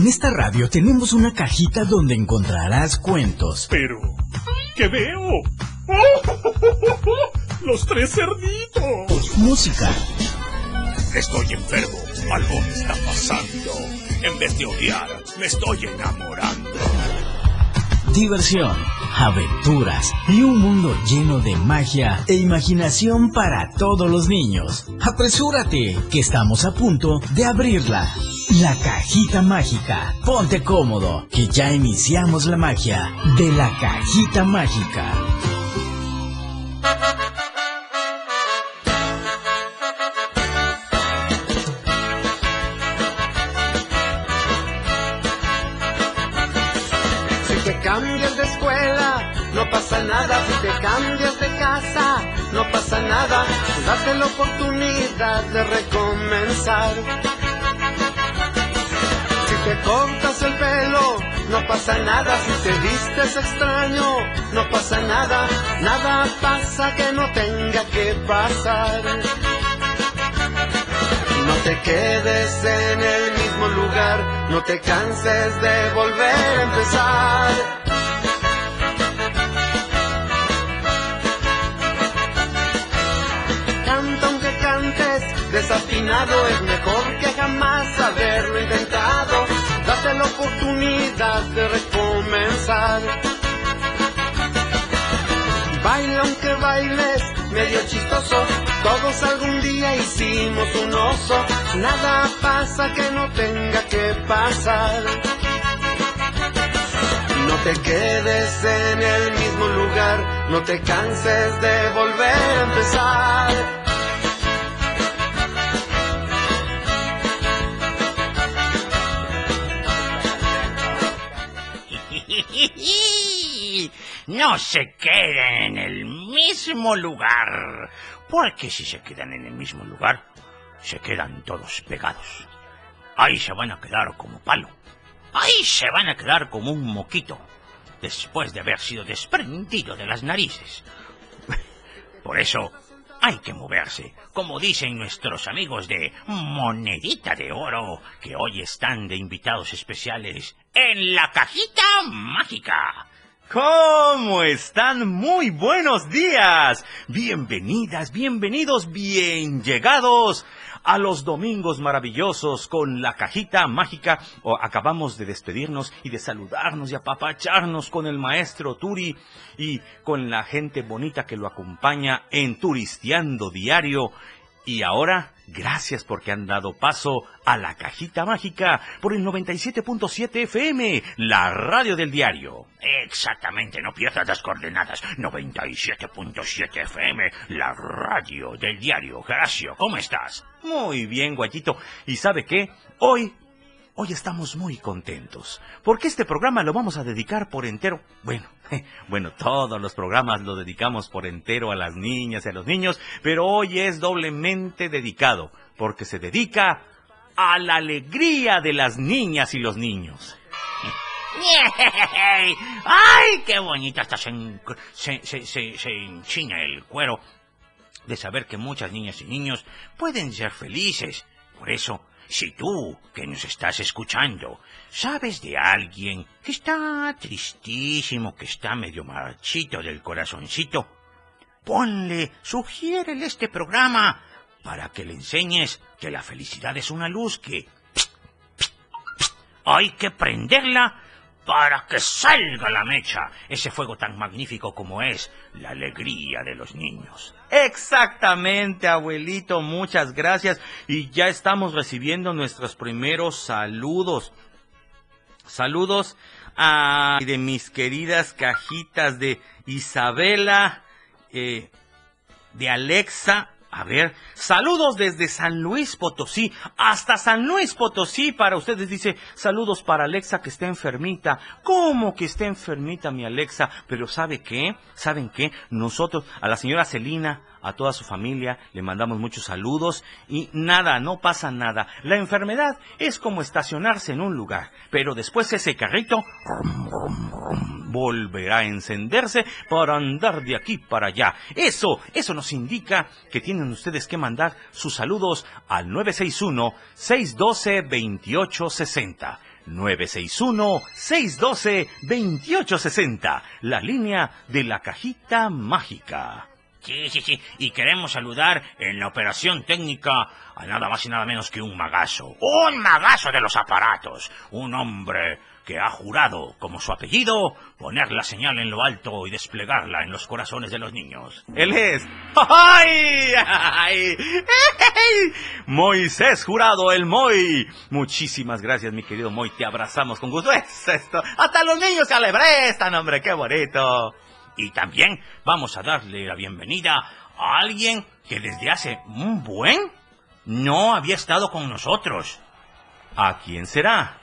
En esta radio tenemos una cajita donde encontrarás cuentos. Pero, ¿qué veo? ¡Los tres cerditos! Música. Estoy enfermo. Algo me está pasando. En vez de odiar, me estoy enamorando. Diversión, aventuras y un mundo lleno de magia e imaginación para todos los niños. Apresúrate, que estamos a punto de abrirla. La cajita mágica. Ponte cómodo, que ya iniciamos la magia de la cajita mágica. Si te cambias de escuela, no pasa nada. Si te cambias de casa, no pasa nada. Date la oportunidad de recomenzar. El pelo, no pasa nada. Si te vistes extraño, no pasa nada. Nada pasa que no tenga que pasar. No te quedes en el mismo lugar, no te canses de volver a empezar. Canta aunque cantes desafinado, es mejor que jamás haberlo intentado. La oportunidad de recomenzar. Baila aunque bailes medio chistoso, todos algún día hicimos un oso, nada pasa que no tenga que pasar. No te quedes en el mismo lugar, no te canses de volver a empezar. No se queden en el mismo lugar, porque si se quedan en el mismo lugar, se quedan todos pegados. Ahí se van a quedar como palo. Ahí se van a quedar como un moquito, después de haber sido desprendido de las narices. Por eso hay que moverse, como dicen nuestros amigos de Monedita de Oro, que hoy están de invitados especiales en la cajita mágica. ¿Cómo están? Muy buenos días. Bienvenidas, bienvenidos, bien llegados a los domingos maravillosos con la cajita mágica. O acabamos de despedirnos y de saludarnos y apapacharnos con el maestro Turi y con la gente bonita que lo acompaña en Turisteando Diario. Y ahora, gracias porque han dado paso a la cajita mágica por el 97.7 FM, la radio del diario. Exactamente, no pierdas las coordenadas. 97.7 FM, la radio del diario. Horacio, ¿cómo estás? Muy bien, guayito. ¿Y sabe qué? Hoy, hoy estamos muy contentos, porque este programa lo vamos a dedicar por entero. Bueno, bueno, todos los programas lo dedicamos por entero a las niñas y a los niños, pero hoy es doblemente dedicado, porque se dedica a la alegría de las niñas y los niños. ¡Ay, qué bonito! Se enchina el cuero de saber que muchas niñas y niños pueden ser felices. Por eso, si tú, que nos estás escuchando, sabes de alguien que está tristísimo, que está medio marchito del corazoncito, ponle, sugiérele este programa para que le enseñes que la felicidad es una luz que hay que prenderla para que salga la mecha, ese fuego tan magnífico como es la alegría de los niños. Exactamente, abuelito, muchas gracias. Y ya estamos recibiendo nuestros primeros saludos. Saludos a de mis queridas cajitas de Isabela, eh, de Alexa. A ver, saludos desde San Luis Potosí, hasta San Luis Potosí para ustedes. Dice, saludos para Alexa que está enfermita. ¿Cómo que está enfermita mi Alexa? Pero ¿sabe qué? ¿Saben qué? Nosotros, a la señora Celina, a toda su familia, le mandamos muchos saludos y nada, no pasa nada. La enfermedad es como estacionarse en un lugar, pero después ese carrito volverá a encenderse para andar de aquí para allá. Eso, eso nos indica que tienen ustedes que mandar sus saludos al 961-612-2860. 961-612-2860, la línea de la cajita mágica. Sí, sí, sí. Y queremos saludar en la operación técnica a nada más y nada menos que un magazo. Un magazo de los aparatos. Un hombre que ha jurado, como su apellido, poner la señal en lo alto y desplegarla en los corazones de los niños. Él es... ¡Ay! ¡Ay! ¡Ey! Moisés Jurado, el Moy. Muchísimas gracias, mi querido Moy. Te abrazamos con gusto. Es esto. Hasta los niños se alebrestan, hombre. ¡Qué bonito! Y también vamos a darle la bienvenida a alguien que desde hace un buen no había estado con nosotros. ¿A quién será?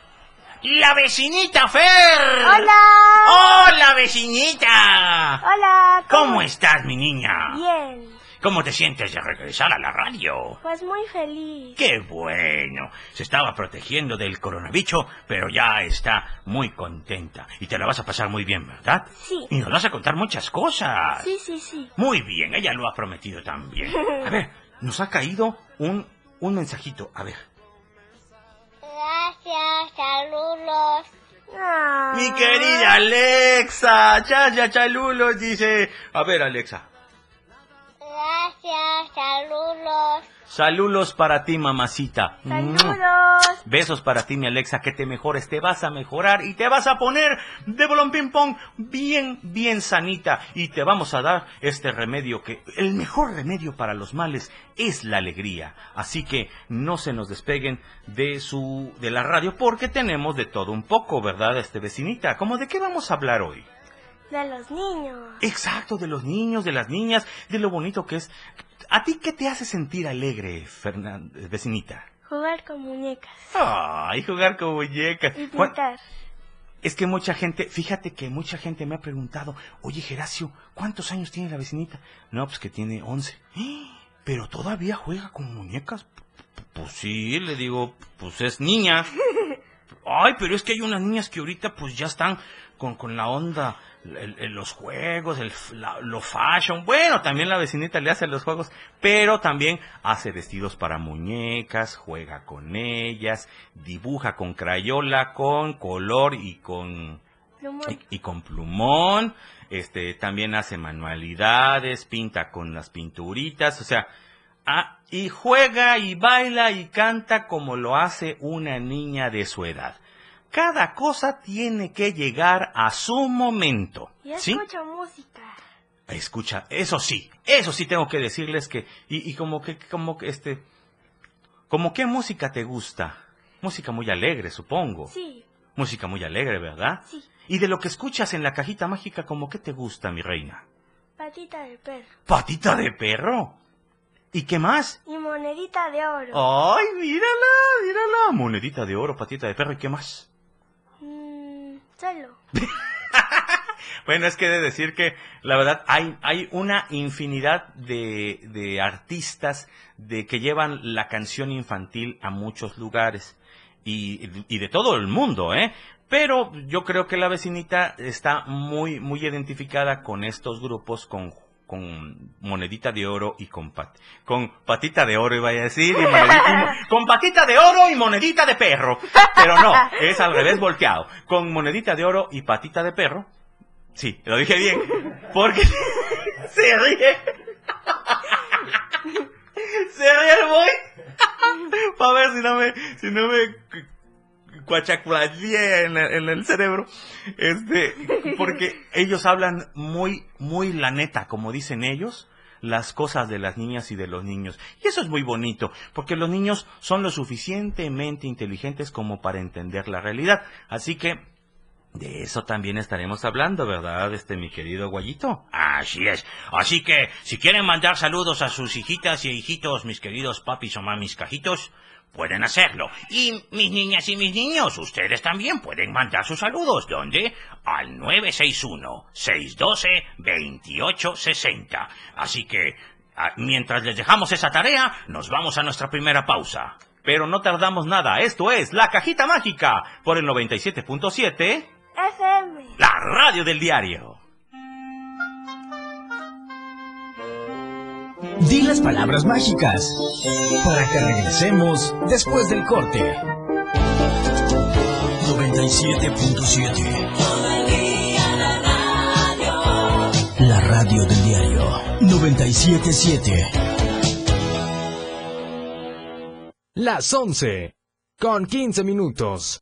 ¡La vecinita Fer! Hola. ¡Hola, vecinita! Hola. ¿Cómo estás, mi niña? Bien. ¿Cómo te sientes de regresar a la radio? Pues muy feliz. ¡Qué bueno! Se estaba protegiendo del coronavirus, pero ya está muy contenta. Y te la vas a pasar muy bien, ¿verdad? Sí. Y nos vas a contar muchas cosas. Sí, sí, sí. Muy bien, ella lo ha prometido también. A ver, nos ha caído un, un mensajito. A ver. Gracias, saludos. Ah. Mi querida Alexa. Chaya Chalulos dice. A ver, Alexa. Gracias, saludos. Saludos para ti, mamacita. Saludos. Besos para ti, mi Alexa, que te mejores, te vas a mejorar y te vas a poner de bolón ping pong bien, bien sanita y te vamos a dar este remedio que el mejor remedio para los males es la alegría. Así que no se nos despeguen de su de la radio porque tenemos de todo un poco, ¿verdad, este vecinita? ¿Cómo de qué vamos a hablar hoy? De los niños. Exacto, de los niños, de las niñas, de lo bonito que es. ¿A ti qué te hace sentir alegre, Fernan- vecinita? Jugar con muñecas. Ay, jugar con muñecas. Y pintar. Es que mucha gente, fíjate que mucha gente me ha preguntado, oye Geracio, ¿cuántos años tiene la vecinita? No, pues que tiene 11. ¡Ah! Pero todavía juega con muñecas. Pues sí, le digo, pues es niña. Ay, pero es que hay unas niñas que ahorita pues ya están con, con la onda, el- el- los juegos, el, la- lo fashion. Bueno, también la vecinita le hace los juegos, pero también hace vestidos para muñecas, juega con ellas, dibuja con crayola, con color y con y con plumón, este, también hace manualidades, pinta con las pinturitas, o sea, ah, y juega y baila y canta como lo hace una niña de su edad. Cada cosa tiene que llegar a su momento. Y ¿Sí? escucho música. Escucha, eso sí, eso sí tengo que decirles que, y, y como que, como que este, como qué música te gusta. Música muy alegre, supongo. Sí, Música muy alegre, ¿verdad? sí. Y de lo que escuchas en la cajita mágica, ¿cómo qué te gusta, mi reina? Patita de perro. Patita de perro. ¿Y qué más? Y monedita de oro. ¡Ay, mírala, mírala! Monedita de oro, patita de perro, ¿y qué más? Bueno, es que he de decir que, la verdad, hay, hay una infinidad de, de artistas de que llevan la canción infantil a muchos lugares. Y, y de todo el mundo, ¿eh? Pero yo creo que la vecinita está muy, muy identificada con estos grupos, con, con monedita de oro y con pat, con patita de oro, iba a decir, y monedita- y- con patita de oro y monedita de perro. Pero no, es al revés volteado. Con monedita de oro y patita de perro. Sí, lo dije bien. Porque se ríe. Se ríe el boy. Para ver si no me, si no me en el cerebro. Este, porque ellos hablan muy, muy la neta, como dicen ellos, las cosas de las niñas y de los niños. Y eso es muy bonito, porque los niños son lo suficientemente inteligentes como para entender la realidad. Así que, de eso también estaremos hablando, ¿verdad, este mi querido Guayito? Así es. Así que, si quieren mandar saludos a sus hijitas y hijitos, mis queridos papis o mamis cajitos, pueden hacerlo. Y mis niñas y mis niños, ustedes también pueden mandar sus saludos. ¿Dónde? Al 961-612-2860. Así que, ah, mientras les dejamos esa tarea, nos vamos a nuestra primera pausa. Pero no tardamos nada, esto es La Cajita Mágica por el 97.7, FM. la radio del diario. Di las palabras mágicas para que regresemos después del corte. 97.7. La radio del diario 977. Las 11. Con 15 minutos.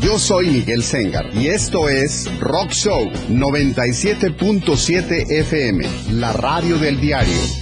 Yo soy Miguel Sengar y esto es Rock Show 97.7 FM, la radio del diario.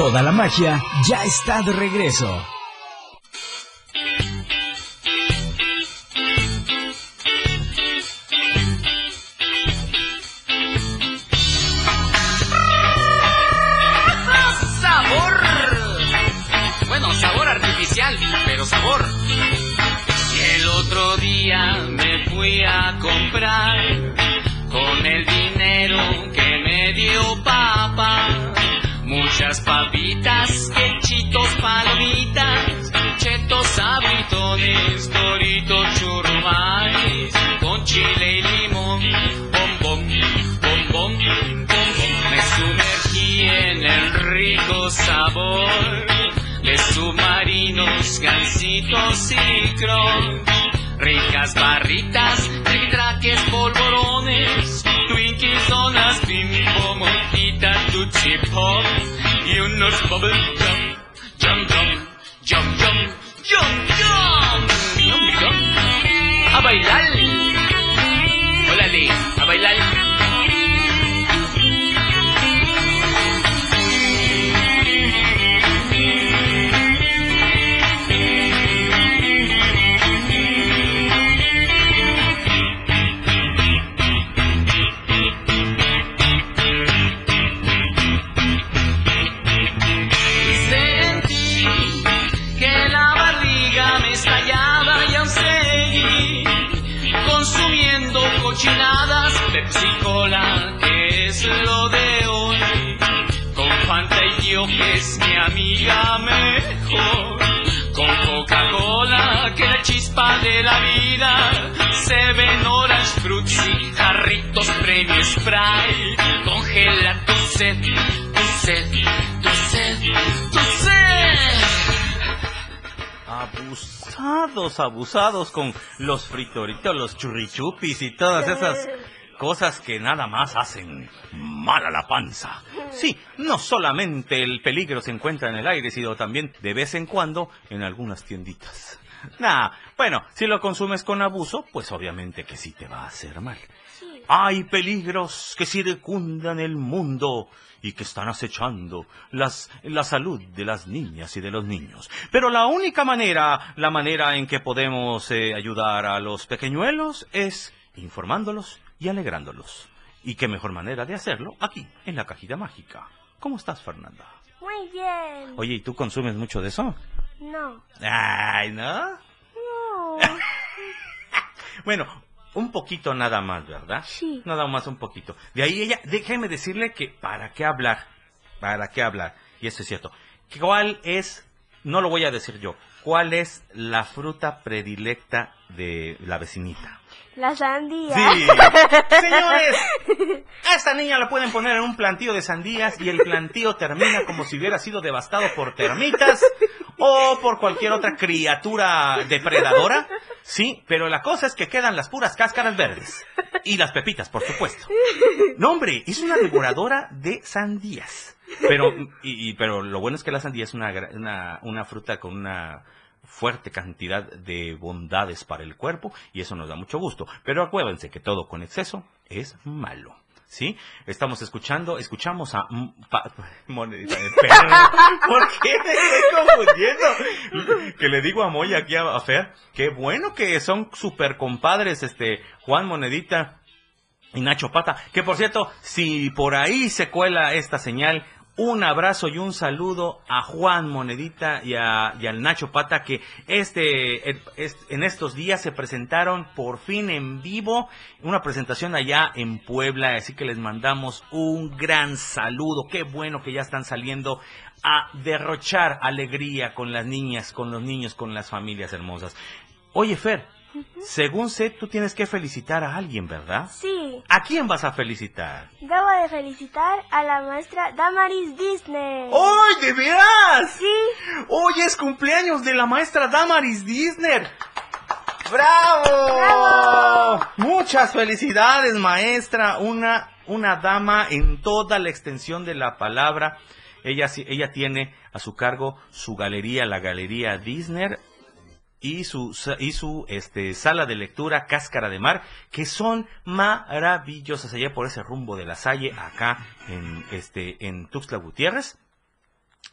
Toda la magia ya está de regreso. discos. Ricas barritas, triquitraques, polvorones, Twinkies, donas, mini bomboncitas, tu chip hop y unos bubble gum. Pepsi Cola, que es lo de hoy. Con Fanta y yo, que es mi amiga mejor. Con Coca-Cola, que la chispa de la vida. Seven Orange Fruity, jarritos Premio Sprite. Congela tu sed, tu sed, tu sed, tu sed. Abusados, abusados con los fritoritos, los churrichupis y todas esas cosas que nada más hacen mal a la panza. Sí, no solamente el peligro se encuentra en el aire, sino también de vez en cuando en algunas tienditas. Nah, bueno, si lo consumes con abuso, pues obviamente que sí te va a hacer mal. Hay peligros que circundan el mundo y que están acechando las, la salud de las niñas y de los niños. Pero la única manera, la manera en que podemos eh, ayudar a los pequeñuelos es informándolos y alegrándolos. Y qué mejor manera de hacerlo aquí, en la cajita mágica. ¿Cómo estás, Fernanda? Muy bien. Oye, ¿y tú consumes mucho de eso? No. Ay, ¿no? No. Bueno, un poquito nada más, ¿verdad? Sí. Nada más un poquito. De ahí ella, déjeme decirle que para qué hablar. ¿Para qué hablar? Y eso es cierto. ¿Cuál es, no lo voy a decir yo, cuál es la fruta predilecta de la vecinita? La sandía. Sí. Señores, a esta niña la pueden poner en un plantío de sandías y el plantío termina como si hubiera sido devastado por termitas o por cualquier otra criatura depredadora. Sí, pero la cosa es que quedan las puras cáscaras verdes. Y las pepitas, por supuesto. No, hombre, es una devoradora de sandías. Pero, y, y- pero lo bueno es que la sandía es una, una, una fruta con una fuerte cantidad de bondades para el cuerpo y eso nos da mucho gusto. Pero acuérdense que todo con exceso es malo. ¿Sí? Estamos escuchando, escuchamos a... monedita de. ¿Por qué me estoy confundiendo? Que le digo a Moya aquí a, Fer, qué bueno que son super compadres, este, Juan Monedita y Nacho Pata. Que por cierto, si por ahí se cuela esta señal, un abrazo y un saludo a Juan Monedita y, a, y al Nacho Pata que este, es- en estos días se presentaron por fin en vivo, una presentación allá en Puebla, así que les mandamos un gran saludo, qué bueno que ya están saliendo a derrochar alegría con las niñas, con los niños, con las familias hermosas. Oye Fer, según sé, tú tienes que felicitar a alguien, ¿verdad? Sí, ¿A quién vas a felicitar? debo de felicitar a la maestra Damaris Disney. ¡Ay, de veras! Sí, Hoy es cumpleaños de la maestra Damaris Disney. ¡Bravo! ¡Bravo! Muchas felicidades, maestra. Una, una dama en toda la extensión de la palabra. Ella, ella tiene a su cargo su galería, la Galería Disney, y su, y su este, sala de lectura Cáscara de Mar, que son maravillosas allá por ese rumbo de la Salle, acá en, este, en Tuxtla Gutiérrez.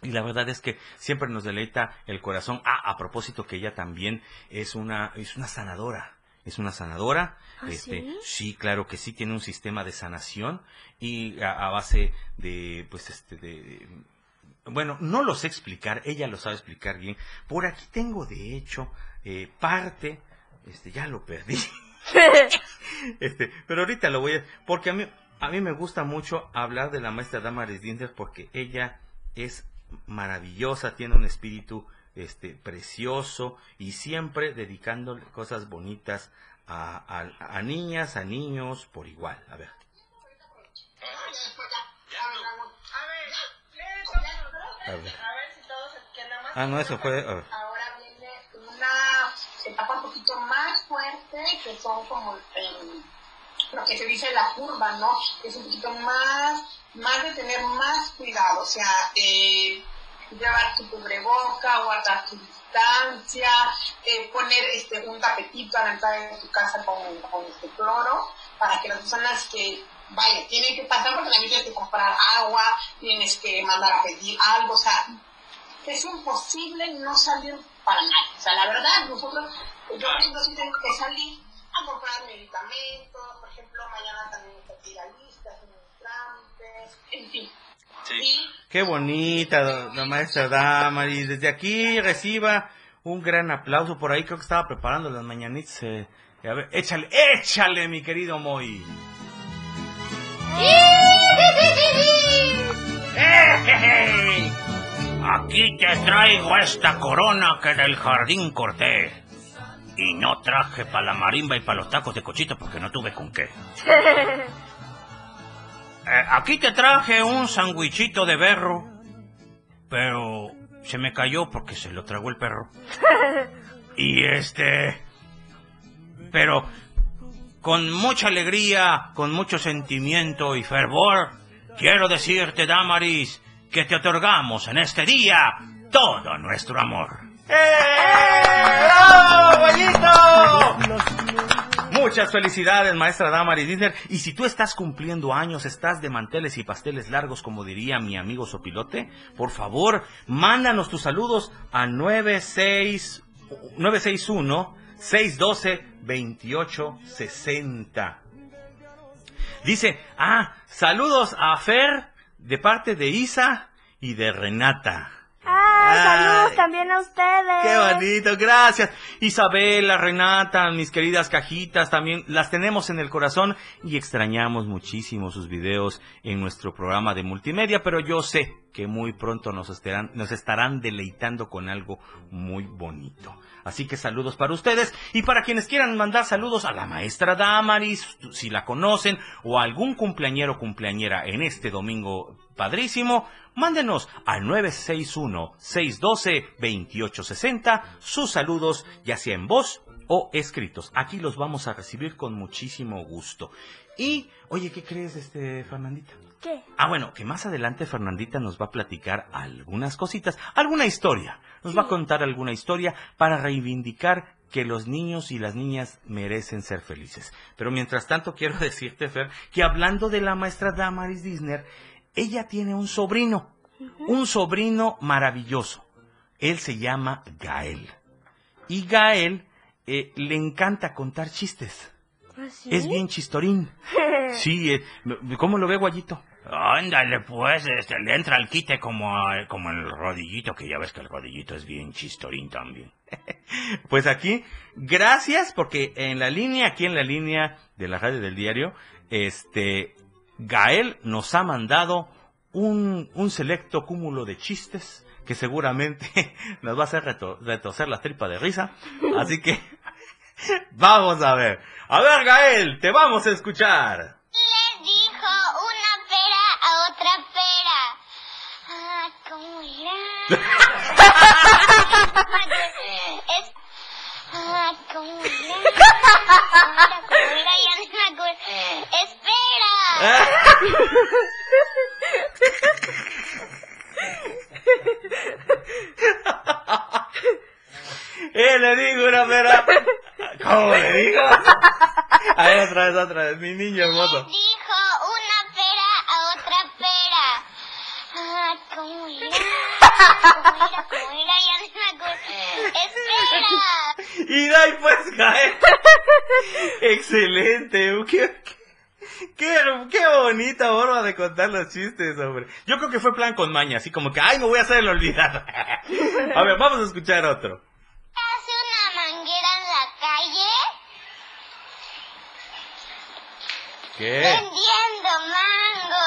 Y la verdad es que siempre nos deleita el corazón. Ah, a propósito que ella también es una, es una sanadora. Es una sanadora. ¿Ah, este, sí? sí, claro que sí, tiene un sistema de sanación y a, a base de, pues, este, de, bueno, no lo sé explicar, ella lo sabe explicar bien. Por aquí tengo, de hecho, eh, parte, este, ya lo perdí. este, pero ahorita lo voy a, porque a mí, a mí me gusta mucho hablar de la maestra Damaris Dinder porque ella es maravillosa, tiene un espíritu, este, precioso y siempre dedicándole cosas bonitas a, a- a niñas, a niños, por igual. A ver. A ver. Ah, no, eso fue. a ver. Ahora viene una etapa un poquito más fuerte, que son como em, lo que se dice la curva, ¿no? Es un poquito más, más de tener más cuidado, o sea, eh, llevar tu cubreboca, guardar tu distancia, eh, poner este, un tapetito a la entrada de tu casa con, con este cloro, para que las personas que vaya, tienen que pasar porque también tienes que comprar agua, tienes que mandar a pedir algo, o sea, es imposible no salir para nada. O sea, la verdad, nosotros, yo por ejemplo sí tengo que salir a comprar medicamentos, por ejemplo, mañana también tengo que ir a listas, trámites, en fin. Y Qué bonita, la la maestra Damaris. Desde aquí reciba un gran aplauso. Por ahí creo que estaba preparando las mañanitas. eh, a ver, échale, échale, mi querido Moy. Aquí te traigo esta corona que del jardín corté. Y no traje para la marimba y para los tacos de cochito porque no tuve con qué. Eh, aquí te traje un sandwichito de berro, pero se me cayó porque se lo tragó el perro. Y este... Pero con mucha alegría, con mucho sentimiento y fervor, quiero decirte, Damaris, que te otorgamos en este día todo nuestro amor. ¡Bravo, Goyito! Muchas felicidades, maestra Damaris Disner. Y si tú estás cumpliendo años, estás de manteles y pasteles largos, como diría mi amigo Sopilote, por favor, mándanos tus saludos a 96 961 612 2860. Dice, ah, saludos a Fer de parte de Isa y de Renata. Ah, saludos Ay. también a ustedes. Qué bonito, gracias. Isabela, Renata, mis queridas cajitas, también las tenemos en el corazón y extrañamos muchísimo sus videos en nuestro programa de multimedia, pero yo sé que muy pronto nos estarán, nos estarán deleitando con algo muy bonito. Así que saludos para ustedes. Y para quienes quieran mandar saludos a la maestra Damaris, si la conocen, o a algún cumpleañero o cumpleañera en este domingo padrísimo, mándenos al 961-612-2860 sus saludos, ya sea en voz o escritos. Aquí los vamos a recibir con muchísimo gusto. Y, oye, ¿qué crees, este, Fernandita? ¿Qué? Ah, bueno, que más adelante Fernandita nos va a platicar algunas cositas, alguna historia. Nos va a contar alguna historia para reivindicar que los niños y las niñas merecen ser felices. Pero mientras tanto quiero decirte, Fer, que hablando de la maestra Damaris Disney, ella tiene un sobrino, un sobrino maravilloso. Él se llama Gael. Y Gael eh, le encanta contar chistes. ¿Ah, sí? Es bien chistorín. Sí, eh, ¿cómo lo ve, Guayito? Ándale, pues, este, le entra el quite como, a- como el rodillito, que ya ves que el rodillito es bien chistorín también. Pues aquí, gracias, porque en la línea, aquí en la línea de la radio del diario, este, Gael nos ha mandado un, un selecto cúmulo de chistes que seguramente nos va a hacer reto- retorcer la tripa de risa. Así que, vamos a ver. A ver, Gael, te vamos a escuchar. Le dijo una pera a otra pera. Ah, ¿cómo era? es... Ah, ¿cómo era? Ahora, ¿Cómo? Ya no me acuerdo. ¡Espera! ¡Eh, le digo una pera! ¿Cómo le digo? A ver, otra vez, otra vez, mi niño hermoso. Dijo una pera a otra pera. Ah, ¿cómo era? ¿Cómo era? ¿Cómo era? Ya no me acuerdo. ¡Espera! Y de ahí pues cae. Excelente. Qué, qué, qué bonita forma de contar los chistes, hombre. Yo creo que fue plan con maña, así como que, ay, me voy a hacer el olvidado. A ver, vamos a escuchar otro. Hace una manguera en la calle ¿Qué? vendiendo mango.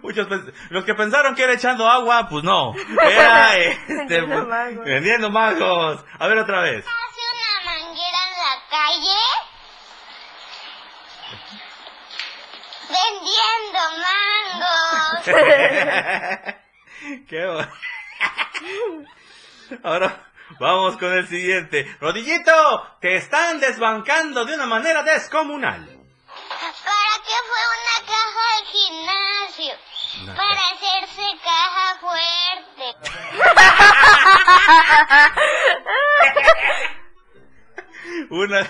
Muchos los que pensaron que era echando agua, pues no. Era este, Vendiendo mangos. vendiendo mangos. A ver otra vez. Hace una manguera en la calle vendiendo mangos. Qué bo- Ahora vamos con el siguiente. Rodillito, te están desbancando de una manera descomunal. ¿Para qué fue una caja al gimnasio? Una Para hacerse caja fuerte. Una.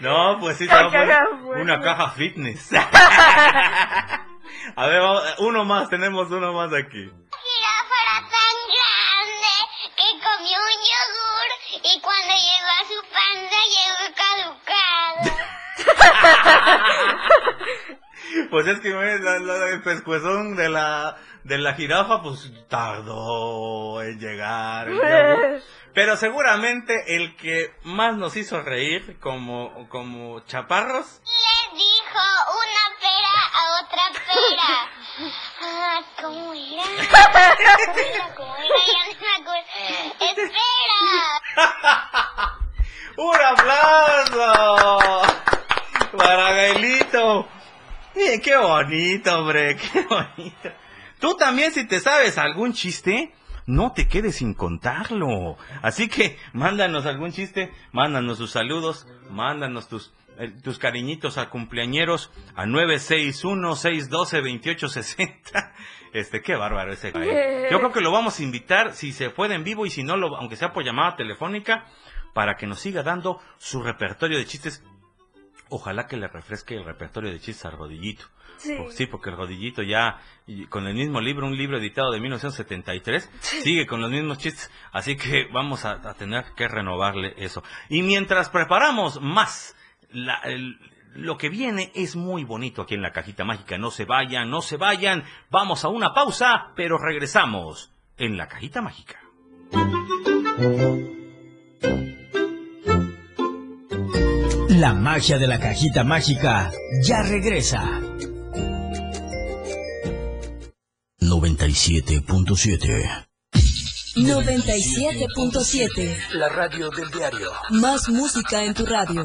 No, pues sí, se La va a poner caja fuerte. una caja fitness. A ver, vamos- uno más, tenemos uno más aquí. jirafa era tan grande comió un yogur y cuando llegó a su panza llegó caducado. Pues es que güey, la- la- el pescuezón de la, de la jirafa, pues tardó en llegar. Pero seguramente el que más nos hizo reír como, como chaparros Le dijo una pera a otra pera. Ah, ¿cómo era? ¿Cómo era? ¿Cómo era? Ya no me acuerdo. ¡Espera! ¡Un aplauso! Para Gaelito. Qué bonito, hombre, qué bonito. Tú también, si te sabes algún chiste, no te quedes sin contarlo. Así que mándanos algún chiste, mándanos tus saludos, mándanos tus, eh, tus cariñitos a cumpleañeros a 961-612-2860. Este, qué bárbaro ese. Yo creo que lo vamos a invitar, si se puede en vivo y si no, lo, aunque sea por llamada telefónica, para que nos siga dando su repertorio de chistes. Ojalá que le refresque el repertorio de chistes al rodillito. Sí. Sí, porque el rodillito ya, con el mismo libro, un libro editado de 1973, sigue con los mismos chistes. Así que vamos a, a tener que renovarle eso. Y mientras preparamos más, la- el- lo que viene es muy bonito aquí en la cajita mágica. No se vayan, no se vayan. Vamos a una pausa, pero regresamos en la cajita mágica. La magia de la cajita mágica ya regresa. 97.7 97.7 La radio del diario. Más música en tu radio.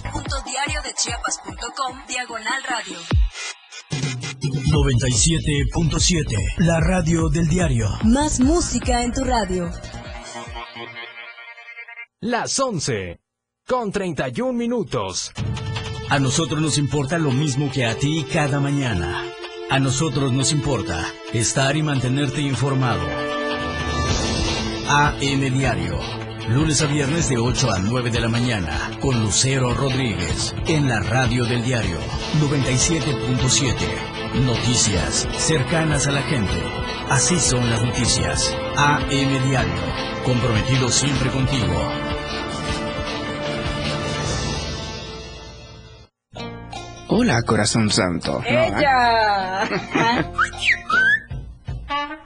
www.diariodechiapas.com Diagonal Radio. 97.7. La radio del diario. Más música en tu radio. Las 11. Con 31 minutos. A nosotros nos importa lo mismo que a ti cada mañana. A nosotros nos importa estar y mantenerte informado. AM Diario. Lunes a viernes de 8 a 9 de la mañana. Con Lucero Rodríguez. En la radio del diario. 97.7. Noticias cercanas a la gente. Así son las noticias. AM Diario. Comprometido siempre contigo. Hola, corazón santo. ¡Ella!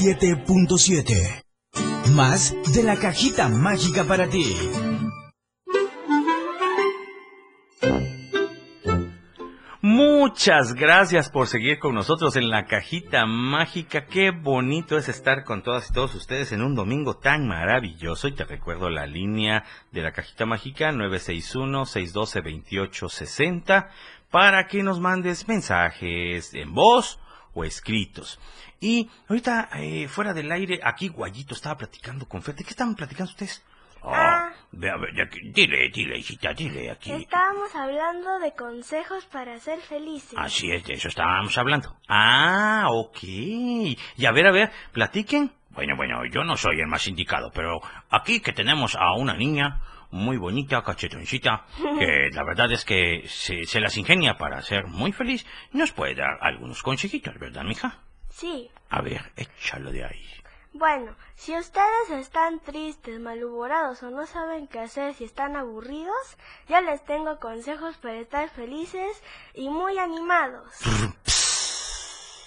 97.7. Más de la cajita mágica para ti. Muchas gracias por seguir con nosotros en la cajita mágica. Qué bonito es estar con todas y todos ustedes en un domingo tan maravilloso. Y te recuerdo la línea de la cajita mágica 961-612-2860 para que nos mandes mensajes en voz o escritos. Y ahorita, eh, fuera del aire, aquí Guayito estaba platicando con Fer. ¿De qué estaban platicando ustedes? Ah, ve a ver, ya que- dile, dile, hijita, dile aquí. Estábamos hablando de consejos para ser felices. Así es, de eso estábamos hablando. Ah, ok. Y a ver, a ver, platiquen. Bueno, bueno, yo no soy el más indicado, pero aquí que tenemos a una niña muy bonita, cachetoncita, que la verdad es que se, se las ingenia para ser muy feliz, nos puede dar algunos consejitos, ¿verdad, mija? Sí. A ver, échalo de ahí. Bueno, si ustedes están tristes, malhumorados o no saben qué hacer si están aburridos, yo les tengo consejos para estar felices y muy animados.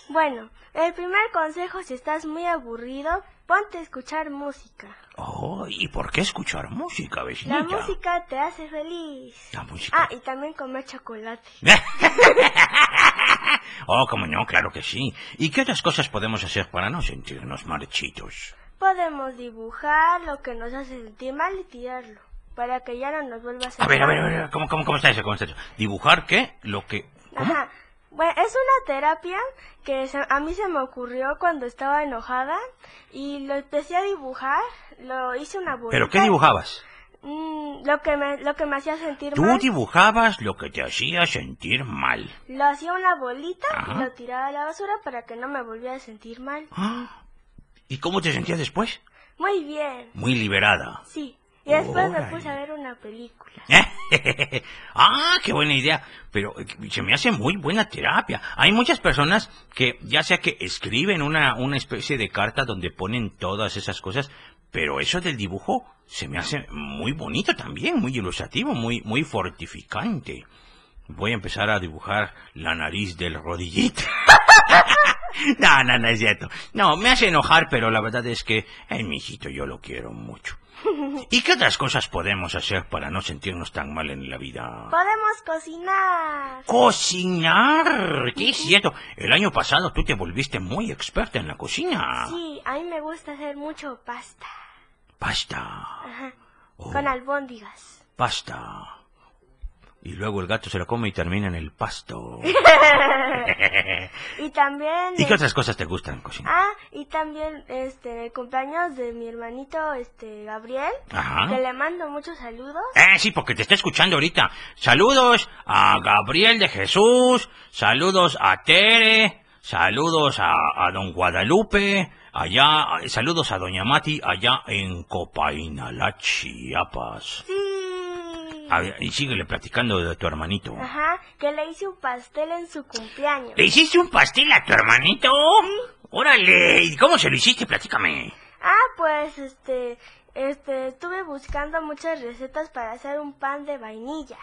Bueno, el primer consejo si estás muy aburrido, ponte a escuchar música. Oh, ¿y por qué escuchar música, La vecinita? música te hace feliz. La música. Ah, y también comer chocolate. Oh, como no, claro que sí. ¿Y qué otras cosas podemos hacer para no sentirnos marchitos? Podemos dibujar lo que nos hace sentir mal y tirarlo, para que ya no nos vuelva a hacer A ver, a ver, a ver, ¿cómo, cómo, cómo está eso? ¿Cómo está eso? ¿Dibujar qué? Lo que... Ajá. Bueno, es una terapia que se- a mí se me ocurrió cuando estaba enojada y lo empecé a dibujar, lo hice una bolita. ¿Pero qué dibujabas? Mm, lo que me lo que me hacía sentir Tú mal. dibujabas lo que te hacía sentir mal. Lo hacía una bolita Ajá. y lo tiraba a la basura para que no me volviera a sentir mal. ¿Y cómo te sentías después? Muy bien. Muy liberada. Sí. Y después me puse a ver una película. ah, qué buena idea. Pero eh, se me hace muy buena terapia. Hay muchas personas que ya sea que escriben una, una especie de carta donde ponen todas esas cosas, pero eso del dibujo se me hace muy bonito también, muy ilustrativo, muy, muy fortificante. Voy a empezar a dibujar la nariz del rodillito. no, no, no es cierto. No, me hace enojar, pero la verdad es que, ay, mijito, yo lo quiero mucho. ¿Y qué otras cosas podemos hacer para no sentirnos tan mal en la vida? Podemos cocinar. Cocinar, sí es cierto. El año pasado tú te volviste muy experta en la cocina. Sí, a mí me gusta hacer mucho pasta. Pasta, Ajá. Oh. Con albóndigas. pasta. Y luego el gato se la come y termina en el pasto. y también... ¿Y qué otras cosas te gustan cocinar? Ah, y también este el cumpleaños de mi hermanito este Gabriel, Ajá. que le mando muchos saludos. Eh, sí, porque te está escuchando ahorita. Saludos a Gabriel de Jesús, saludos a Tere, saludos a, a don Guadalupe, allá, saludos a doña Mati, allá en Copainalá, Chiapas. A ver, y síguele platicando de tu hermanito. Ajá, que le hice un pastel en su cumpleaños. ¿Le hiciste un pastel a tu hermanito? Órale, ¿y cómo se lo hiciste? Platícame. Ah, pues este este estuve buscando muchas recetas para hacer un pan de vainilla.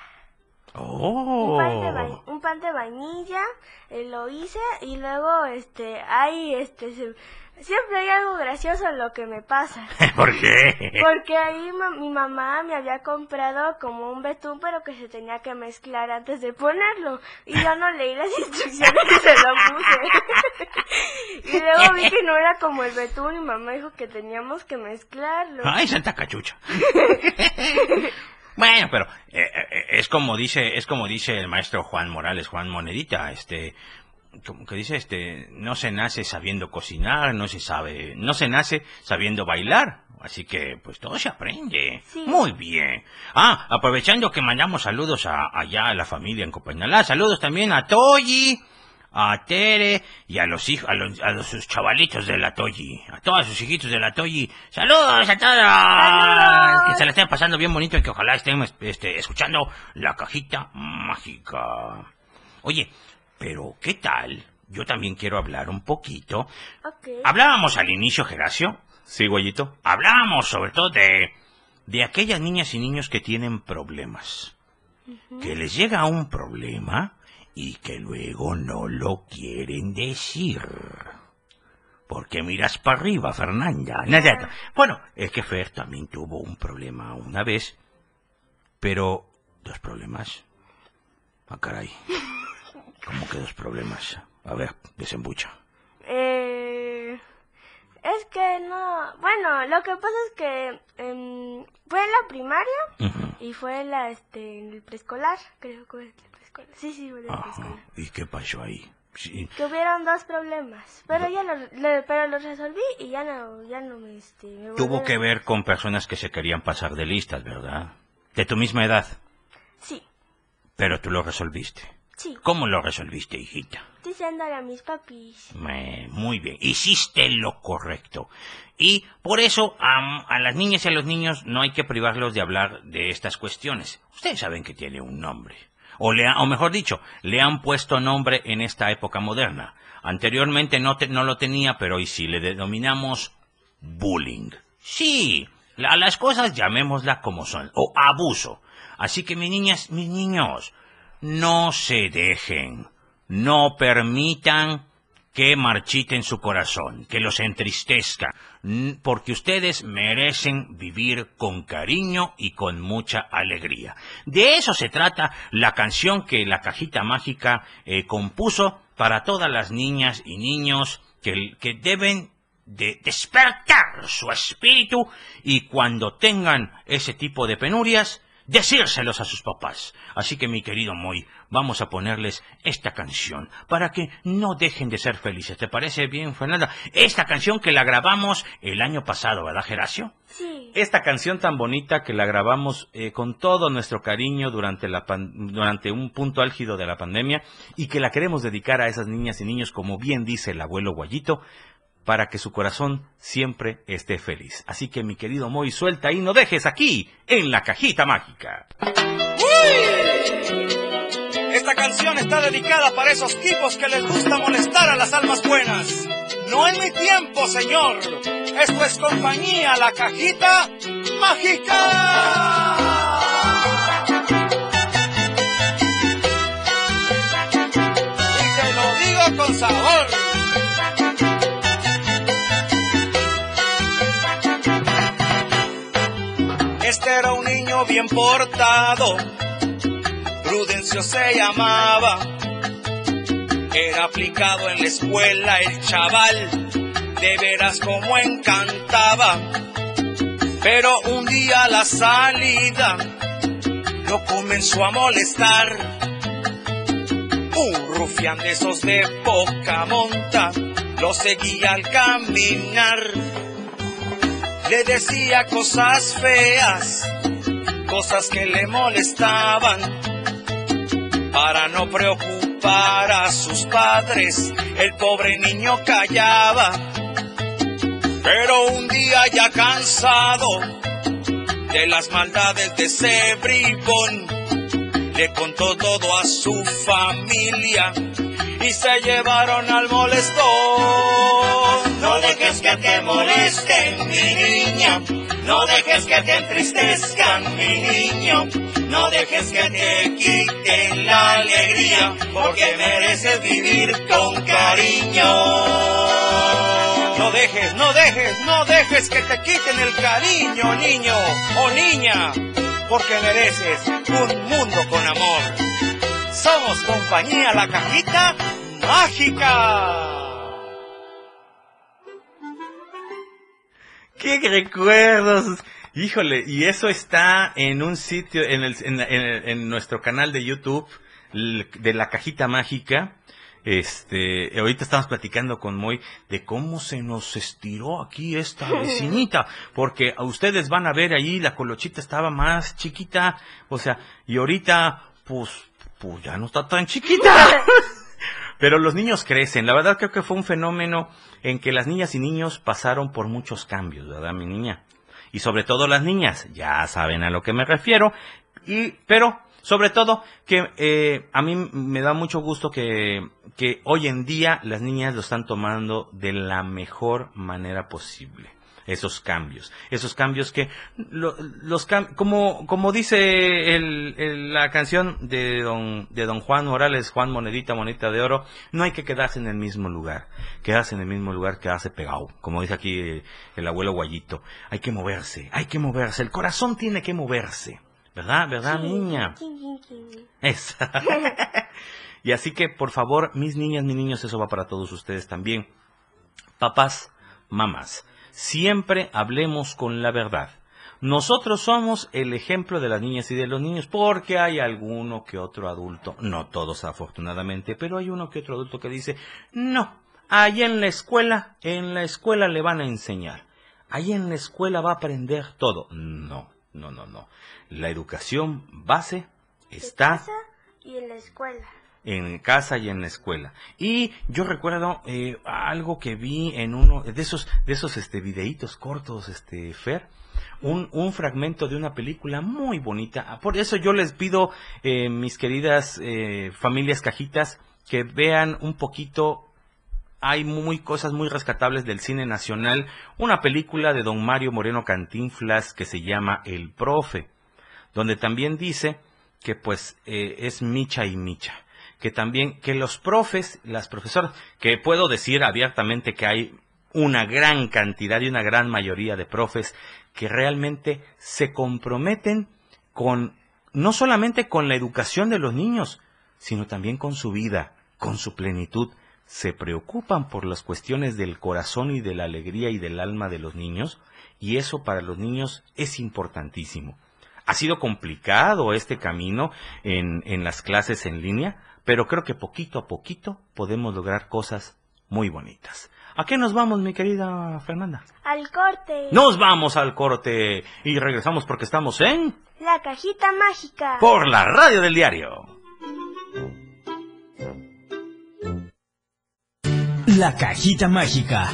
Un pan de, Oh. un pan de vainilla, eh, lo hice y luego este hay este se- siempre hay algo gracioso en lo que me pasa. ¿Por qué? Porque ahí ma- mi mamá me había comprado como un betún, pero que se tenía que mezclar antes de ponerlo. Y yo no leí las instrucciones y se lo puse. y luego vi que no era como el betún y mamá dijo que teníamos que mezclarlo. Ay, Santa Cachucha. Bueno, pero eh, eh, es como dice, es como dice el maestro Juan Morales, Juan Monedita, este, como que dice, este, no se nace sabiendo cocinar, no se sabe, no se nace sabiendo bailar, así que pues todo se aprende. Muy bien. Ah, aprovechando que mandamos saludos a, allá a la familia en Copenhague, saludos también a Toyi, a Tere y a los hijos, a los, a los sus chavalitos de la Toyi, a todos sus hijitos de la Toyi. Saludos a todos. Que se la estén pasando bien bonito y que ojalá estén este, escuchando la cajita mágica. Oye, pero ¿qué tal? Yo también quiero hablar un poquito. Hablábamos al inicio, Geracio. Sí, güeyito. Hablábamos sobre todo de, de aquellas niñas y niños que tienen problemas. Que les llega un problema y que luego no lo quieren decir. Porque miras para arriba, Fernanda. No es cierto. Bueno, es que Fer también tuvo un problema una vez, pero dos problemas. Ah, caray. ¿Cómo que dos problemas? A ver, desembucha. Eh, es que no, bueno, lo que pasa es que em, fue en la primaria y fue en la, este, en el preescolar, creo que fue en el preescolar. Sí, sí, fue en el preescolar. ¿Y qué pasó ahí? Sí, Que hubieron dos problemas, pero ya lo, le- pero los resolví y ya no, ya no me, este, me Tuvo que ver con personas que se querían pasar de listas, ¿verdad? De tu misma edad. Sí, Pero tú lo resolviste. Sí, ¿Cómo lo resolviste, hijita? diciéndole a mis papis. Me- muy bien, hiciste lo correcto. Y por eso a las niñas y a los niños no hay que privarlos de hablar de estas cuestiones. Ustedes saben que tiene un nombre. O, le ha- o mejor dicho, le han puesto nombre en esta época moderna. Anteriormente no, te- no lo tenía, pero hoy sí le denominamos bullying. Sí, a las cosas llamémosla como son, o abuso. Así que mis niñas, mis niños, no se dejen, no permitan que marchiten su corazón, que los entristezca, porque ustedes merecen vivir con cariño y con mucha alegría. De eso se trata la canción que la cajita mágica eh, compuso para todas las niñas y niños que, que deben de despertar su espíritu y cuando tengan ese tipo de penurias, decírselos a sus papás. Así que mi querido Moy, vamos a ponerles esta canción para que no dejen de ser felices. ¿Te parece bien, Fernanda? Esta canción que la grabamos el año pasado, ¿verdad, Geracio? Sí. Esta canción tan bonita que la grabamos eh, con todo nuestro cariño durante, la pan- durante un punto álgido de la pandemia y que la queremos dedicar a esas niñas y niños, como bien dice el abuelo Guayito, para que su corazón siempre esté feliz. Así que mi querido Moy, suelta y no dejes aquí, en la cajita mágica. Esta canción está dedicada para esos tipos que les gusta molestar a las almas buenas. No en mi tiempo, señor. Esto es compañía, la cajita mágica. Y te lo digo con sabor. Bien portado, Prudencio se llamaba, era aplicado en la escuela el chaval, de veras como encantaba, pero un día la salida lo comenzó a molestar, un rufián de esos de poca monta, lo seguía al caminar. Le decía cosas feas, cosas que le molestaban. Para no preocupar a sus padres, el pobre niño callaba. Pero un día ya cansado de las maldades de ese bribón, le contó todo a su familia y se llevaron al molestón. No dejes que te molesten, mi niña. No dejes que te entristezcan, mi niño. No dejes que te quiten la alegría, porque mereces vivir con cariño. No dejes, no dejes, no dejes que te quiten el cariño, niño o niña, porque mereces un mundo con amor. Somos compañía La Cajita Mágica. ¡Qué recuerdos! Híjole, y eso está en un sitio, en, el, en, en- en nuestro canal de YouTube de la cajita mágica. Este, ahorita estamos platicando con Moy de cómo se nos estiró aquí esta vecinita, porque a ustedes van a ver ahí la colochita estaba más chiquita, o sea, y ahorita, pues, pues ya no está tan chiquita. Pero los niños crecen. La verdad creo que fue un fenómeno en que las niñas y niños pasaron por muchos cambios, ¿verdad, mi niña? Y sobre todo las niñas, ya saben a lo que me refiero. Y, pero, sobre todo, que eh, a mí me da mucho gusto que, que hoy en día las niñas lo están tomando de la mejor manera posible. Esos cambios, esos cambios que lo- los cam- como como dice el- el- la canción de don de don Juan Morales, Juan Monedita, Monedita de Oro, no hay que quedarse en el mismo lugar, quedarse en el mismo lugar quedarse pegado, como dice aquí eh, el abuelo Guayito, hay que moverse, hay que moverse, el corazón tiene que moverse, ¿verdad? ¿Verdad, niña? Esa. y así que, por favor, mis niñas, mis niños, eso va para todos ustedes también. Papás, mamás, siempre hablemos con la verdad. Nosotros somos el ejemplo de las niñas y de los niños porque hay alguno que otro adulto, no todos afortunadamente, pero hay uno que otro adulto que dice, no, ahí en la escuela, en la escuela le van a enseñar, ahí en la escuela va a aprender todo. No, no, no, no. La educación base está Y en la escuela. En casa y en la escuela. Y yo recuerdo eh, algo que vi en uno de esos de esos este videitos cortos, este Fer, un, un fragmento de una película muy bonita. Por eso yo les pido, eh, mis queridas eh, familias cajitas, que vean un poquito hay muy cosas muy rescatables del cine nacional. Una película de don Mario Moreno Cantinflas que se llama El Profe, donde también dice que pues eh, es micha y micha. Que también, que los profes, las profesoras, que puedo decir abiertamente que hay una gran cantidad y una gran mayoría de profes que realmente se comprometen con, no solamente con la educación de los niños, sino también con su vida, con su plenitud. Se preocupan por las cuestiones del corazón y de la alegría y del alma de los niños, y eso para los niños es importantísimo. Ha sido complicado este camino en, en las clases en línea, pero creo que poquito a poquito podemos lograr cosas muy bonitas. ¿A qué nos vamos, mi querida Fernanda? Al corte. Nos vamos al corte y regresamos porque estamos en La cajita mágica. por la radio del diario. La cajita mágica.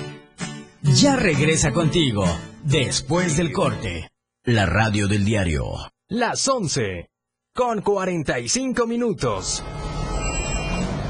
ya regresa contigo después del corte. La radio del diario. Las 11 con 45 minutos.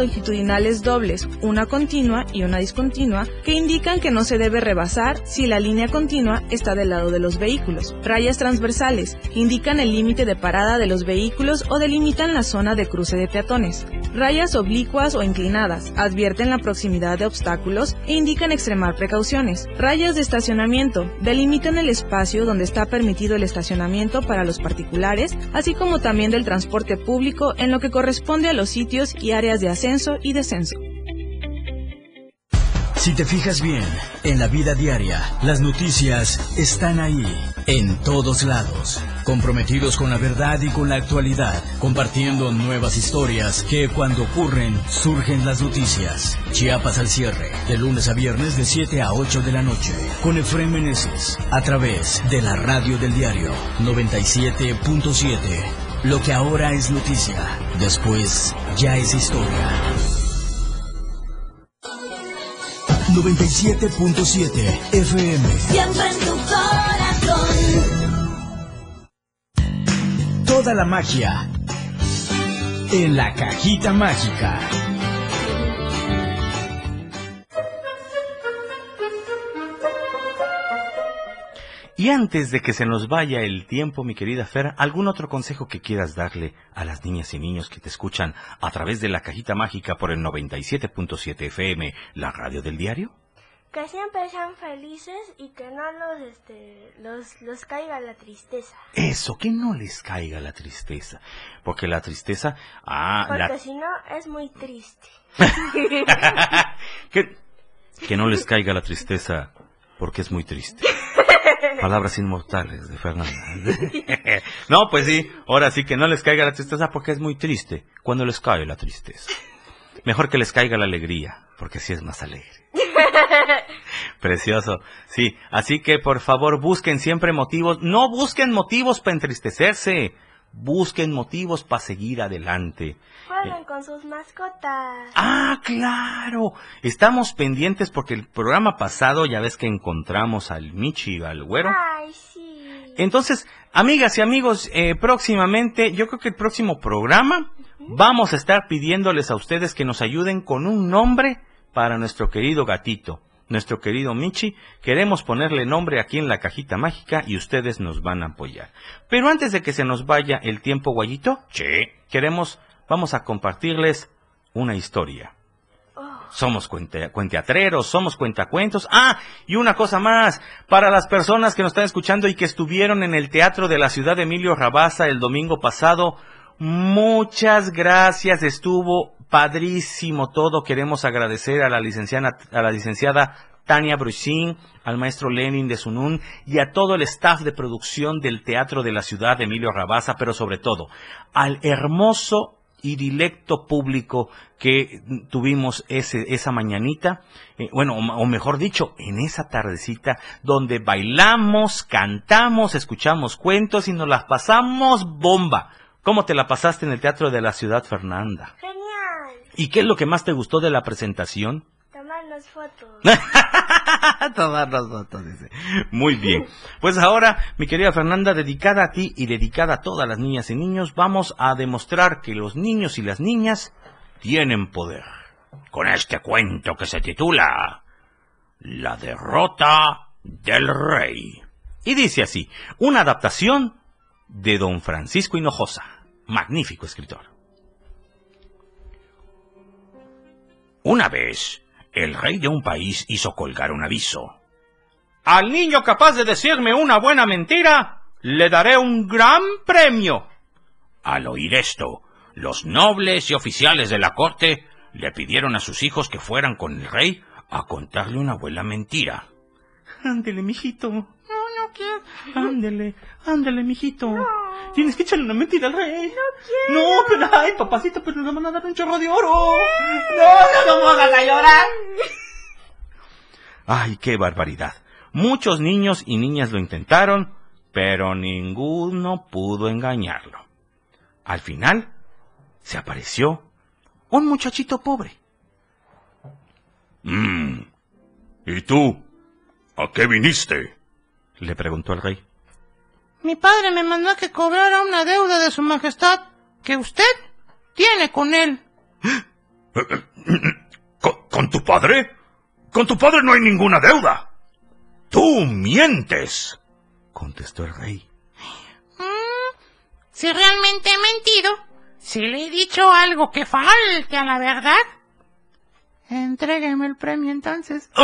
longitudinales dobles, una continua y una discontinua, que indican que no se debe rebasar si la línea continua está del lado de los vehículos. Rayas transversales, indican el límite de parada de los vehículos o delimitan la zona de cruce de peatones. Rayas oblicuas o inclinadas, advierten la proximidad de obstáculos e indican extremar precauciones. Rayas de estacionamiento, delimitan el espacio donde está permitido el estacionamiento para los particulares, así como también del transporte público en lo que corresponde a los sitios y áreas de ascenso y descenso. Si te fijas bien, en la vida diaria, las noticias están ahí, en todos lados, comprometidos con la verdad y con la actualidad, compartiendo nuevas historias que cuando ocurren surgen las noticias. Chiapas al cierre, de lunes a viernes de 7 a 8 de la noche, con Efraín Meneses, a través de la radio del diario 97.7. Lo que ahora es noticia, después ya es historia. 97.7 FM. Siempre en tu Toda la magia en la cajita mágica. Y antes de que se nos vaya el tiempo, mi querida Fer, ¿algún otro consejo que quieras darle a las niñas y niños que te escuchan a través de la cajita mágica por el 97.7 FM, la radio del diario? Que siempre sean felices y que no los, este, los, los caiga la tristeza. Eso, que no les caiga la tristeza. Porque la tristeza, ah, Porque la, si no, es muy triste. que, que no les caiga la tristeza, porque es muy triste. Palabras inmortales de Fernanda. no, pues sí, ahora sí que no les caiga la tristeza porque es muy triste cuando les cae la tristeza. Mejor que les caiga la alegría, porque así es más alegre. Precioso, sí. Así que por favor busquen siempre motivos. No busquen motivos para entristecerse. Busquen motivos para seguir adelante. Jueguen con sus mascotas. Ah, claro. Estamos pendientes porque el programa pasado ya ves que encontramos al Michi y al Güero. Ay, sí. Entonces, amigas y amigos, eh, próximamente, yo creo que el próximo programa vamos a estar pidiéndoles a ustedes que nos ayuden con un nombre para nuestro querido gatito, nuestro querido Michi. Queremos ponerle nombre aquí en la cajita mágica y ustedes nos van a apoyar. Pero antes de que se nos vaya el tiempo, Guayito, che, queremos, vamos a compartirles una historia. Somos cuente- cuenteatreros, somos cuentacuentos. Ah, y una cosa más, para las personas que nos están escuchando y que estuvieron en el Teatro de la Ciudad de Emilio Rabaza el domingo pasado, muchas gracias, estuvo padrísimo todo. Queremos agradecer a la licenciada, a la licenciada Tania Brucín, al maestro Lenin de Sunún y a todo el staff de producción del Teatro de la Ciudad de Emilio Rabaza, pero sobre todo al hermoso y directo público que tuvimos ese, esa mañanita, eh, bueno, o, mejor dicho, en esa tardecita donde bailamos, cantamos, escuchamos cuentos y nos las pasamos bomba. ¿Cómo te la pasaste en el Teatro de la Ciudad, Fernanda? Genial. ¿Y qué es lo que más te gustó de la presentación? Tomarnos fotos. Tomar las fotos, dice. Muy bien. Pues ahora, mi querida Fernanda, dedicada a ti y dedicada a todas las niñas y niños, vamos a demostrar que los niños y las niñas tienen poder. Con este cuento que se titula La derrota del rey. Y dice así, una adaptación de don Francisco Hinojosa, magnífico escritor. Una vez, el rey de un país hizo colgar un aviso. Al niño capaz de decirme una buena mentira, le daré un gran premio. Al oír esto, los nobles y oficiales de la corte le pidieron a sus hijos que fueran con el rey a contarle una buena mentira. Ándele, mijito. Quiero. Ándele, ándele, mijito. Tienes que echarle una mentira al rey. No quiero. No, pero ay, papacito, pero nos van a dar un chorro de oro. No, no, no me hagas a llorar. Ay, qué barbaridad. Muchos niños y niñas lo intentaron, pero ninguno pudo engañarlo. Al final, se apareció un muchachito pobre. Mm. ¿Y tú? ¿A qué viniste? Le preguntó el rey. Mi padre me mandó a que cobrara una deuda de su majestad que usted tiene con él. ¿Con, con tu padre? Con tu padre no hay ninguna deuda. Tú mientes. Contestó el rey. Mm, si realmente he mentido, si le he dicho algo que falte a la verdad, entrégueme el premio entonces.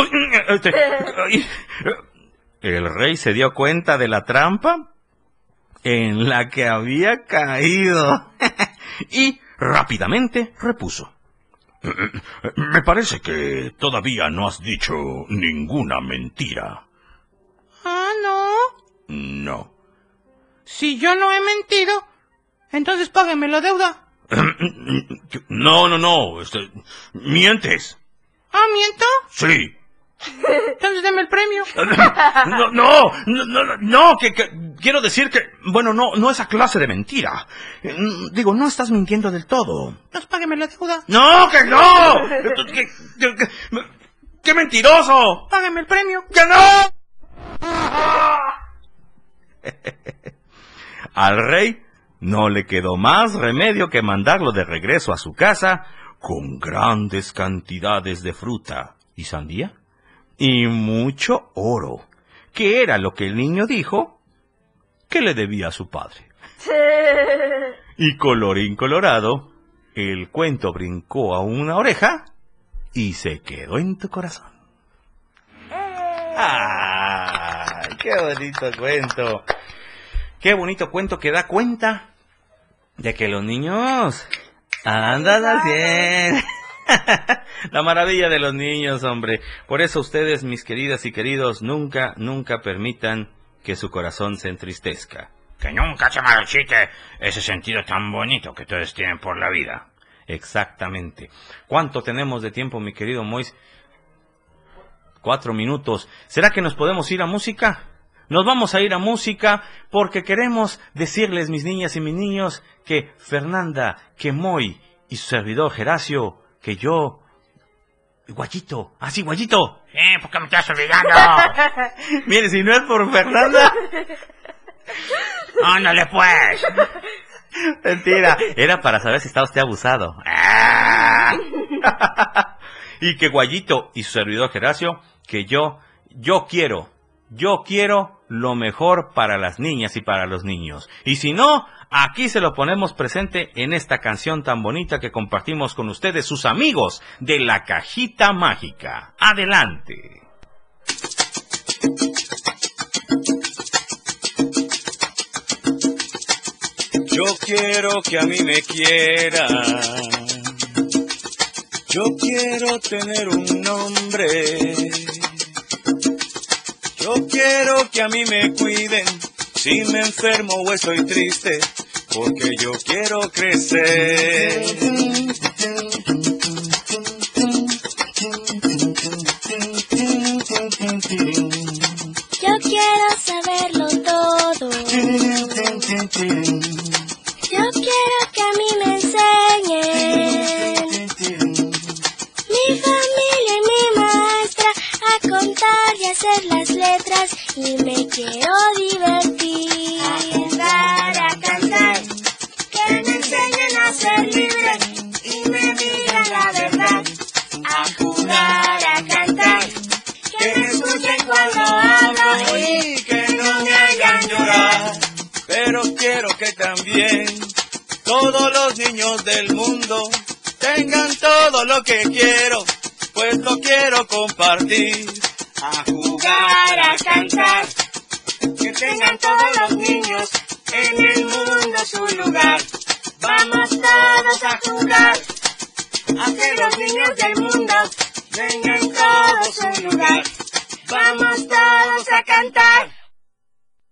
El rey se dio cuenta de la trampa en la que había caído y rápidamente repuso. Me parece que todavía no has dicho ninguna mentira. Ah, no. No. Si yo no he mentido, entonces págueme la deuda. No, no, no. Este, mientes. ¿Ah, miento? Sí. Entonces deme el premio. No, no, no, no, no, que, quiero decir que, bueno, no, no esa clase de mentira. Mm, Digo, no estás mintiendo del todo. Entonces págueme la deuda. No, que no. ¿Qué, qué- qué- qué mentiroso? Págame el premio. ¡Que no! Al rey no le quedó más remedio que mandarlo de regreso a su casa con grandes cantidades de fruta y sandía y mucho oro, que era lo que el niño dijo que le debía a su padre. Y colorín colorado, el cuento brincó a una oreja y se quedó en tu corazón. ¡Ay, qué bonito cuento! Qué bonito cuento que da cuenta de que los niños andan al cien. La maravilla de los niños, hombre. Por eso ustedes, mis queridas y queridos, nunca, nunca permitan que su corazón se entristezca. Que nunca se marchite ese sentido tan bonito que ustedes tienen por la vida. Exactamente. ¿Cuánto tenemos de tiempo, mi querido Mois? Cuatro minutos. ¿Será que nos podemos ir a música? Nos vamos a ir a música porque queremos decirles, mis niñas y mis niños, que Fernanda, que Moy y su servidor Geracio, que yo... Guayito, así, Guayito. Eh, ¿por qué me estás olvidando? Mire, si no es por Fernanda... Ándale pues. Mentira, era para saber si está usted abusado. Ah. y que Guayito y su servidor Geracio, que yo, yo quiero, yo quiero lo mejor para las niñas y para los niños. Y si no, aquí se lo ponemos presente en esta canción tan bonita que compartimos con ustedes, sus amigos de la cajita mágica. Adelante. Yo quiero que a mí me quieran. Yo quiero tener un nombre. Yo quiero que a mí me cuiden si me enfermo o estoy triste, porque yo quiero crecer. Yo quiero saberlo todo. Yo quiero que a mí me enseñen. Mi familia y mi maestra a contar y hacer las letras y me quiero divertir. Del mundo tengan todo lo que quiero, pues lo quiero compartir. A jugar, a cantar, que tengan todos los niños en el mundo su lugar. Vamos todos a jugar, a que los niños del mundo tengan todos su lugar. Vamos todos a cantar,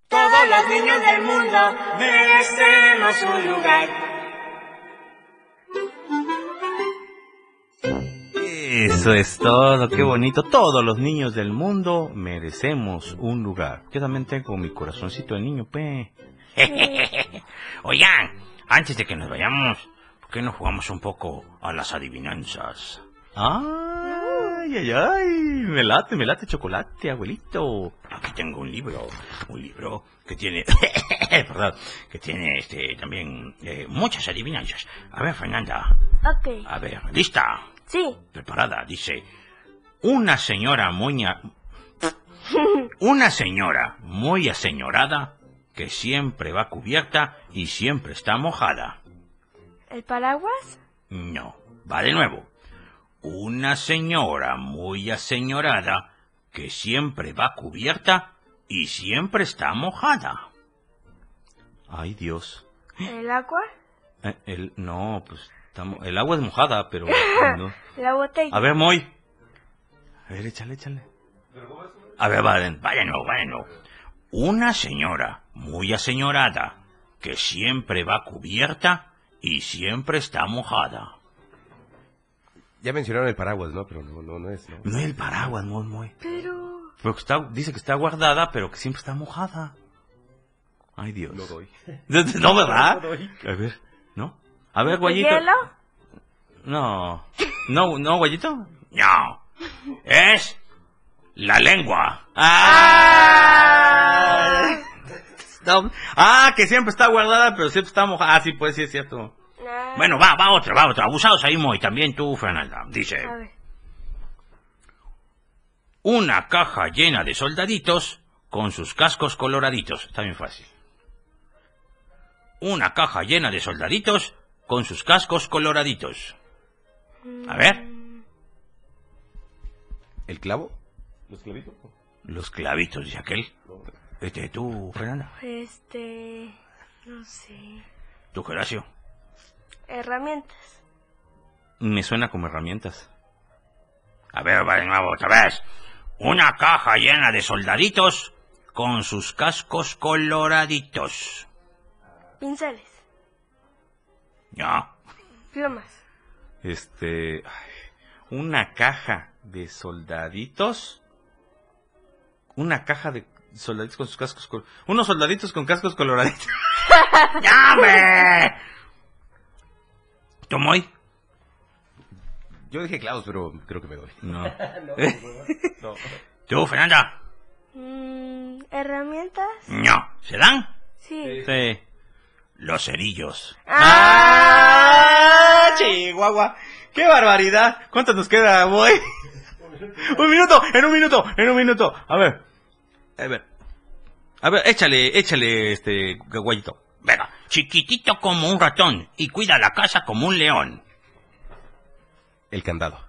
todos los niños del mundo merecemos un lugar. Eso es todo, qué bonito. Todos los niños del mundo merecemos un lugar. Yo también tengo mi corazoncito de niño, pe. Oigan, antes de que nos vayamos, ¿por qué no jugamos un poco a las adivinanzas? Ay, ay, ay, me late, me late chocolate, abuelito. Aquí tengo un libro, un libro que tiene, perdón, que tiene este también eh, muchas adivinanzas. A ver, Fernanda, Ok. a ver, lista, Sí. preparada, dice, una señora muy, a- una señora muy aseñorada que siempre va cubierta y siempre está mojada. ¿El paraguas? No, va de nuevo. Una señora muy aseñorada que siempre va cubierta y siempre está mojada. Ay, Dios. ¿El agua? Eh, el, no, pues el agua es mojada, pero no. La botella. A ver, Moy. A ver, échale, échale. A ver, va de, va de nuevo, va de nuevo. Una señora muy aseñorada que siempre va cubierta y siempre está mojada. Ya mencionaron el paraguas, ¿no? Pero no, no, no es, ¿no? No es el paraguas, Moy, Moy. Pero... Pero que está, dice que está guardada, pero que siempre está mojada. Ay, Dios. No doy. No, ¿verdad? No doy. A ver, ¿no? A ver, guayito. ¿Hielo? No. No, no, guayito. No, es la lengua. ¡Ah! No. Ah, que siempre está guardada, pero siempre está mojada. Ah, sí, pues sí es cierto. Bueno, va, va otra, va otra. Abusados ahí, y también tú, Fernanda. Dice, A ver. una caja llena de soldaditos con sus cascos coloraditos. Está bien fácil. Una caja llena de soldaditos con sus cascos coloraditos. A ver, ¿El clavo? ¿Los clavitos? los clavitos, dice aquel. Este, tú, Fernanda. Este... No sé. Tú, Geracio. Herramientas. Me suena como herramientas. A ver, va de nuevo, otra vez. Una caja llena de soldaditos con sus cascos coloraditos. Pinceles. No. Plumas. Este. ay, una caja de soldaditos. Una caja de soldaditos con sus cascos. col- Unos soldaditos con cascos coloraditos. ¡Ya, hombre! ¿Tú, Moy? Yo dije clavos, pero creo que me doy. No. no. ¿Tú, Fernanda? Mm, ¿Herramientas? No. ¿Se dan? Sí. Sí. Los cerillos. ¡Ah! Chihuahua. ¡Qué barbaridad! ¿Cuánto nos queda, boy? un minuto, en un minuto, en un minuto. A ver. A ver. A ver, échale, échale, este, guayito. Venga, chiquitito como un ratón y cuida la casa como un león. El candado.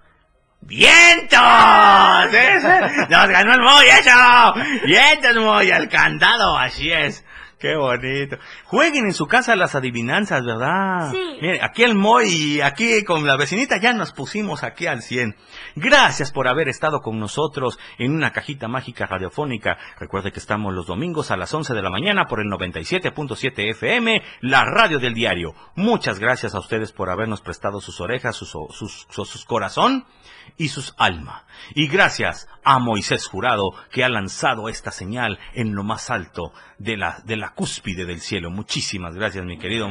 ¡Vientos! ¡Nos ganó el Moy, eso! ¡Vientos, Moy! ¡Al candado! Así es. Qué bonito. Jueguen en su casa las adivinanzas, ¿verdad? Sí. Mire, aquí el Moy y aquí con la vecinita ya nos pusimos aquí al 100. Gracias por haber estado con nosotros en una cajita mágica radiofónica. Recuerde que estamos los domingos a las 11 de la mañana por el 97.7 FM, la radio del diario. Muchas gracias a ustedes por habernos prestado sus orejas, sus, sus, sus, sus corazón y sus alma. Y gracias a Moisés Jurado que ha lanzado esta señal en lo más alto de la, de la cúspide del cielo. Muchísimas gracias, mi querido.